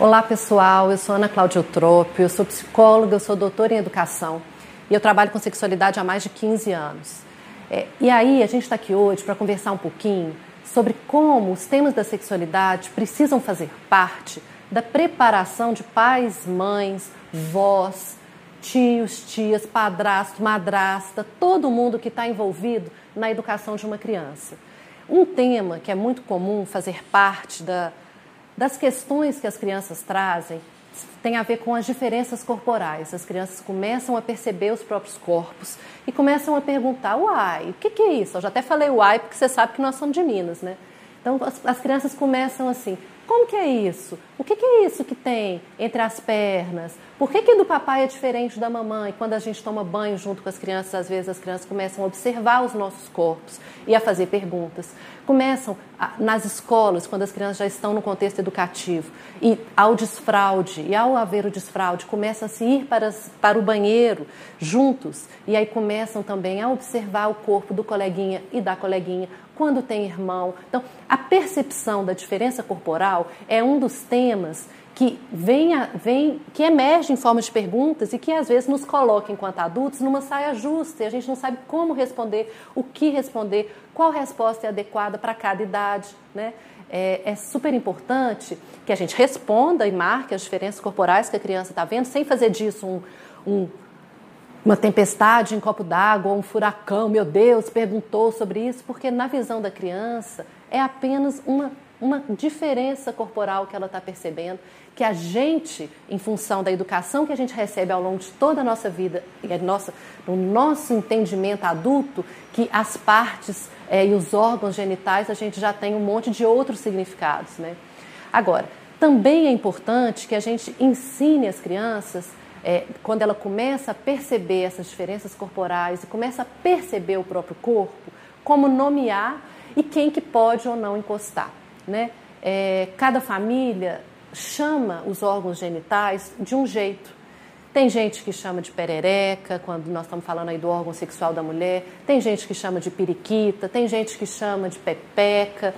Olá pessoal, eu sou Ana Cláudia Eutrópio, eu sou psicóloga, eu sou doutora em educação e eu trabalho com sexualidade há mais de 15 anos. É, e aí a gente está aqui hoje para conversar um pouquinho sobre como os temas da sexualidade precisam fazer parte da preparação de pais, mães, vós, tios, tias, padrasto, madrasta, todo mundo que está envolvido na educação de uma criança. Um tema que é muito comum fazer parte da das questões que as crianças trazem tem a ver com as diferenças corporais. As crianças começam a perceber os próprios corpos e começam a perguntar: uai, o que, que é isso? Eu já até falei uai, porque você sabe que nós somos de Minas, né? Então as, as crianças começam assim: como que é isso? O que, que, é isso que tem entre as pernas? Por que, que do papai é diferente da mamãe? Quando a gente toma banho junto com as crianças, às vezes as crianças começam a observar os nossos corpos e a fazer perguntas. Começam a, nas escolas, quando as crianças já estão no contexto educativo, e ao desfraude, e ao haver o desfraude, começam a se ir para, para o banheiro juntos, e aí começam também a observar o corpo do coleguinha e da coleguinha, quando tem irmão. Então, a percepção da diferença corporal é um dos temas que vem, vem, que emerge em forma de perguntas e que às vezes nos coloca enquanto adultos numa saia justa e a gente não sabe como responder, o que responder, qual resposta é adequada para cada idade, né? É, é, super importante que a gente responda e marque as diferenças corporais que a criança está vendo, sem fazer disso um, um uma tempestade em copo d'água, um furacão, meu Deus, perguntou sobre isso, porque na visão da criança é apenas uma, uma diferença corporal que ela está percebendo, que a gente, em função da educação que a gente recebe ao longo de toda a nossa vida, e a nossa, no nosso entendimento adulto, que as partes é, e os órgãos genitais a gente já tem um monte de outros significados. Né? Agora, também é importante que a gente ensine as crianças é, quando ela começa a perceber essas diferenças corporais e começa a perceber o próprio corpo, como nomear e quem que pode ou não encostar. Né? É, cada família chama os órgãos genitais de um jeito. Tem gente que chama de perereca, quando nós estamos falando aí do órgão sexual da mulher, tem gente que chama de periquita, tem gente que chama de pepeca.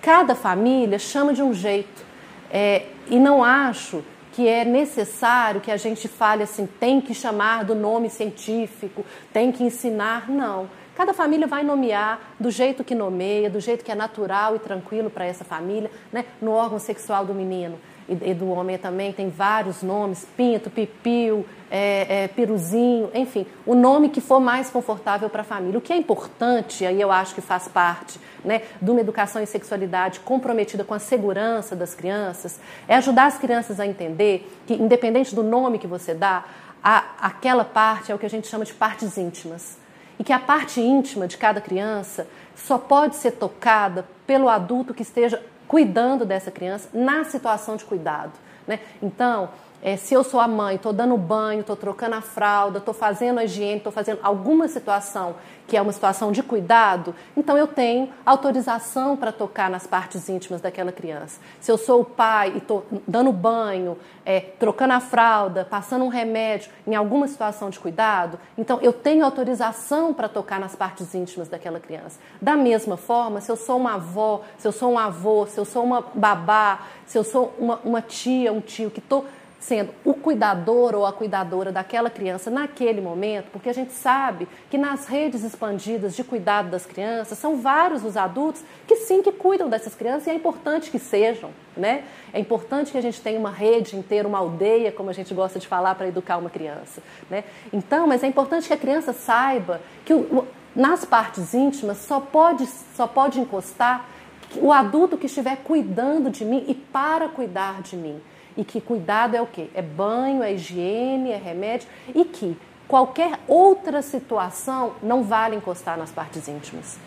Cada família chama de um jeito. É, e não acho que é necessário que a gente fale assim, tem que chamar do nome científico, tem que ensinar. Não. Cada família vai nomear do jeito que nomeia, do jeito que é natural e tranquilo para essa família, né? no órgão sexual do menino e, do homem também tem vários nomes, pinto, pipiu, é, é, piruzinho, enfim, o nome que for mais confortável para a família. O que é importante, aí eu acho que faz parte né, de uma educação em sexualidade comprometida com a segurança das crianças, é ajudar as crianças a entender que, independente do nome que você dá, a, aquela parte é o que a gente chama de partes íntimas. E que a parte íntima de cada criança só pode ser tocada pelo adulto que esteja cuidando dessa criança na situação de cuidado. Né? Então, é, se eu sou a mãe, estou dando banho, estou trocando a fralda, estou fazendo a higiene, estou fazendo alguma situação que é uma situação de cuidado, então eu tenho autorização para tocar nas partes íntimas daquela criança. Se eu sou o pai e estou dando banho, é, trocando a fralda, passando um remédio em alguma situação de cuidado, então eu tenho autorização para tocar nas partes íntimas daquela criança. Da mesma forma, se eu sou uma avó, se eu sou um avô, se eu sou uma babá, se eu sou uma, uma tia, um tio que estou sendo o cuidador ou a cuidadora daquela criança naquele momento, porque a gente sabe que nas redes expandidas de cuidado das crianças são vários os adultos que sim que cuidam dessas crianças e é importante que sejam, né? É importante que a gente tenha uma rede inteira, uma aldeia, como a gente gosta de falar, para educar uma criança, né? Então, mas é importante que a criança saiba que o, nas partes íntimas só pode só pode encostar o adulto que estiver cuidando de mim e para cuidar de mim e que cuidado é o quê? É banho, é higiene, é remédio e que qualquer outra situação não vale encostar nas partes íntimas.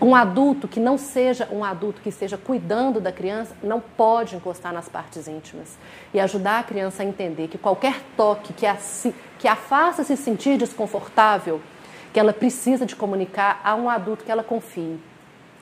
Um adulto que não seja um adulto que esteja cuidando da criança não pode encostar nas partes íntimas. E ajudar a criança a entender que qualquer toque que a, que a faça se sentir desconfortável, que ela precisa de comunicar a um adulto que ela confie.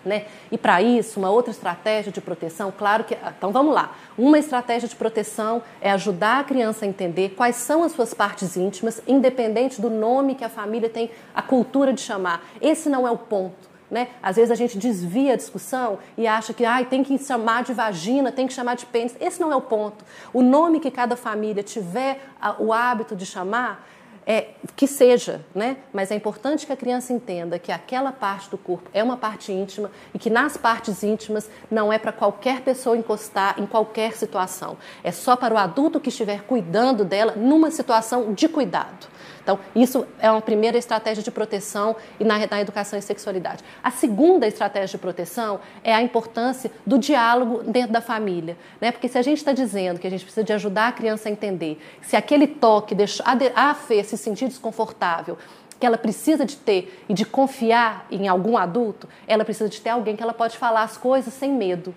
Né? E para isso, uma outra estratégia de proteção, claro que. Então vamos lá. Uma estratégia de proteção é ajudar a criança a entender quais são as suas partes íntimas, independente do nome que a família tem a cultura de chamar. Esse não é o ponto. Né? Às vezes a gente desvia a discussão e acha que ai, tem que chamar de vagina, tem que chamar de pênis. Esse não é o ponto. O nome que cada família tiver o hábito de chamar, é, que seja, né? Mas é importante que a criança entenda que aquela parte do corpo é uma parte íntima e que nas partes íntimas não é para qualquer pessoa encostar em qualquer situação. É só para o adulto que estiver cuidando dela numa situação de cuidado. Então, isso é uma primeira estratégia de proteção e na, na, educação e sexualidade. A segunda estratégia de proteção é a importância do diálogo dentro da família. Né? Porque se a gente está dizendo que a gente precisa de ajudar a criança a entender, se aquele toque deixou a, a Fê se sentir desconfortável, que ela precisa de ter e de confiar em algum adulto, ela precisa de ter alguém que ela pode falar as coisas sem medo.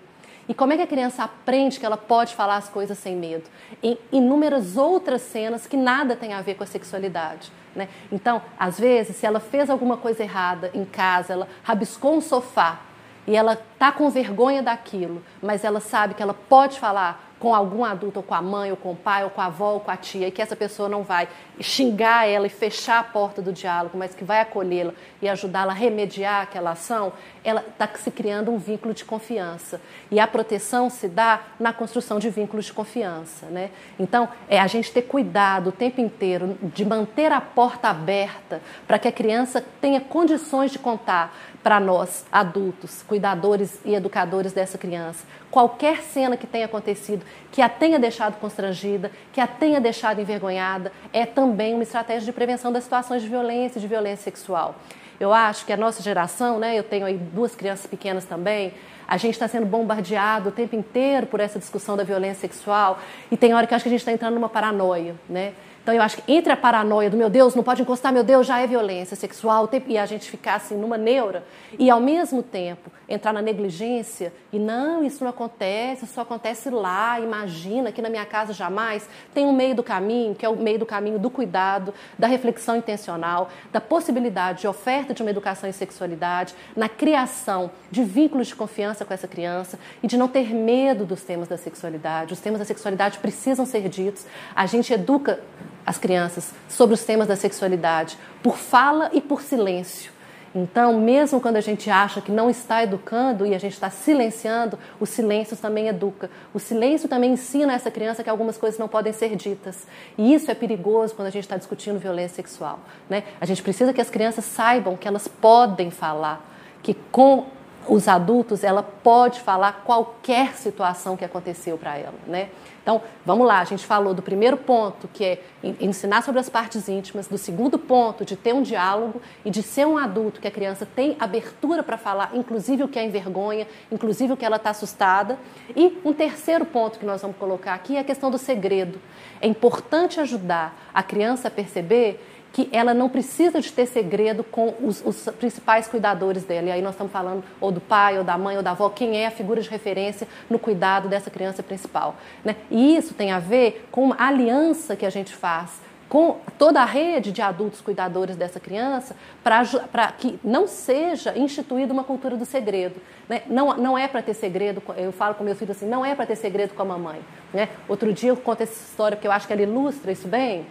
E como é que a criança aprende que ela pode falar as coisas sem medo? Em inúmeras outras cenas que nada tem a ver com a sexualidade. Né? Então, às vezes, se ela fez alguma coisa errada em casa, ela rabiscou um sofá e ela está com vergonha daquilo, mas ela sabe que ela pode falar com algum adulto, ou com a mãe, ou com o pai, ou com a avó, ou com a tia, e que essa pessoa não vai xingar ela e fechar a porta do diálogo, mas que vai acolhê-la e ajudá-la a remediar aquela ação, ela está se criando um vínculo de confiança. E a proteção se dá na construção de vínculos de confiança. Né? Então, é a gente ter cuidado o tempo inteiro de manter a porta aberta para que a criança tenha condições de contar para nós, adultos, cuidadores e educadores dessa criança, qualquer cena que tenha acontecido, que a tenha deixado constrangida, que a tenha deixado envergonhada, é também uma estratégia de prevenção das situações de violência e de violência sexual. Eu acho que a nossa geração, né, eu tenho aí duas crianças pequenas também, a gente está sendo bombardeado o tempo inteiro por essa discussão da violência sexual e tem hora que acho que a gente está entrando numa paranoia, né? Então eu acho que entre a paranoia do meu Deus, não pode encostar, meu Deus, já é violência sexual, e a gente ficar assim numa neura, e ao mesmo tempo entrar na negligência e não, isso não acontece, isso só acontece lá, imagina, aqui na minha casa jamais, tem um meio do caminho, que é o meio do caminho do cuidado, da reflexão intencional, da possibilidade de oferta de uma educação em sexualidade, na criação de vínculos de confiança com essa criança e de não ter medo dos temas da sexualidade. Os temas da sexualidade precisam ser ditos. A gente educa as crianças sobre os temas da sexualidade, por fala e por silêncio. Então, mesmo quando a gente acha que não está educando e a gente está silenciando, o silêncio também educa. O silêncio também ensina essa criança que algumas coisas não podem ser ditas. E isso é perigoso quando a gente está discutindo violência sexual. Né? A gente precisa que as crianças saibam que elas podem falar, que com os adultos ela pode falar qualquer situação que aconteceu para ela. Né? Então, vamos lá, a gente falou do primeiro ponto, que é ensinar sobre as partes íntimas, do segundo ponto, de ter um diálogo e de ser um adulto que a criança tem abertura para falar, inclusive o que é envergonha, inclusive o que ela está assustada. E um terceiro ponto que nós vamos colocar aqui é a questão do segredo. É importante ajudar a criança a perceber que ela não precisa de ter segredo com os, os, principais cuidadores dela. E aí nós estamos falando ou do pai, ou da mãe, ou da avó, quem é a figura de referência no cuidado dessa criança principal. Né? E isso tem a ver com a aliança que a gente faz com toda a rede de adultos cuidadores dessa criança para que não seja instituída uma cultura do segredo. Né? Não, não é para ter segredo, eu falo com meu filho assim, não é para ter segredo com a mamãe. Né? Outro dia eu conto essa história porque eu acho que ela ilustra isso bem.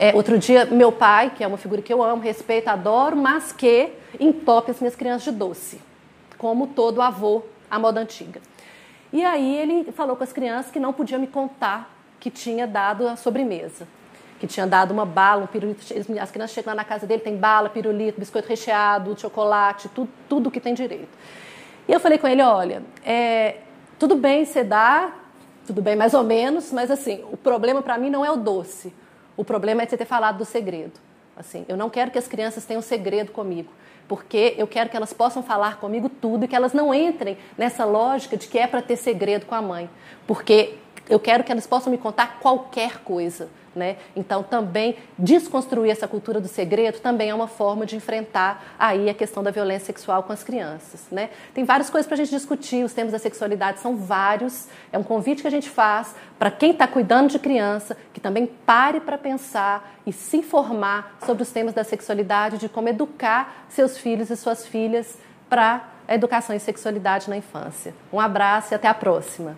É, outro dia, meu pai, que é uma figura que eu amo, respeito, adoro, mas que entope as minhas crianças de doce, como todo avô à moda antiga. E aí ele falou com as crianças que não podia me contar que tinha dado a sobremesa, que tinha dado uma bala, um pirulito. As crianças chegam lá na casa dele, tem bala, pirulito, biscoito recheado, chocolate, tudo, tudo que tem direito. E eu falei com ele, olha, é, tudo bem você dá, tudo bem mais ou menos, mas assim, o problema para mim não é o doce. O problema é você ter falado do segredo. Assim, eu não quero que as crianças tenham segredo comigo, porque eu quero que elas possam falar comigo tudo e que elas não entrem nessa lógica de que é para ter segredo com a mãe, porque eu quero que elas possam me contar qualquer coisa. Né? Então, também desconstruir essa cultura do segredo também é uma forma de enfrentar aí a questão da violência sexual com as crianças. Né? Tem várias coisas para a gente discutir, os temas da sexualidade são vários. É um convite que a gente faz para quem está cuidando de criança, que também pare para pensar e se informar sobre os temas da sexualidade, de como educar seus filhos e suas filhas para a educação em sexualidade na infância. Um abraço e até a próxima.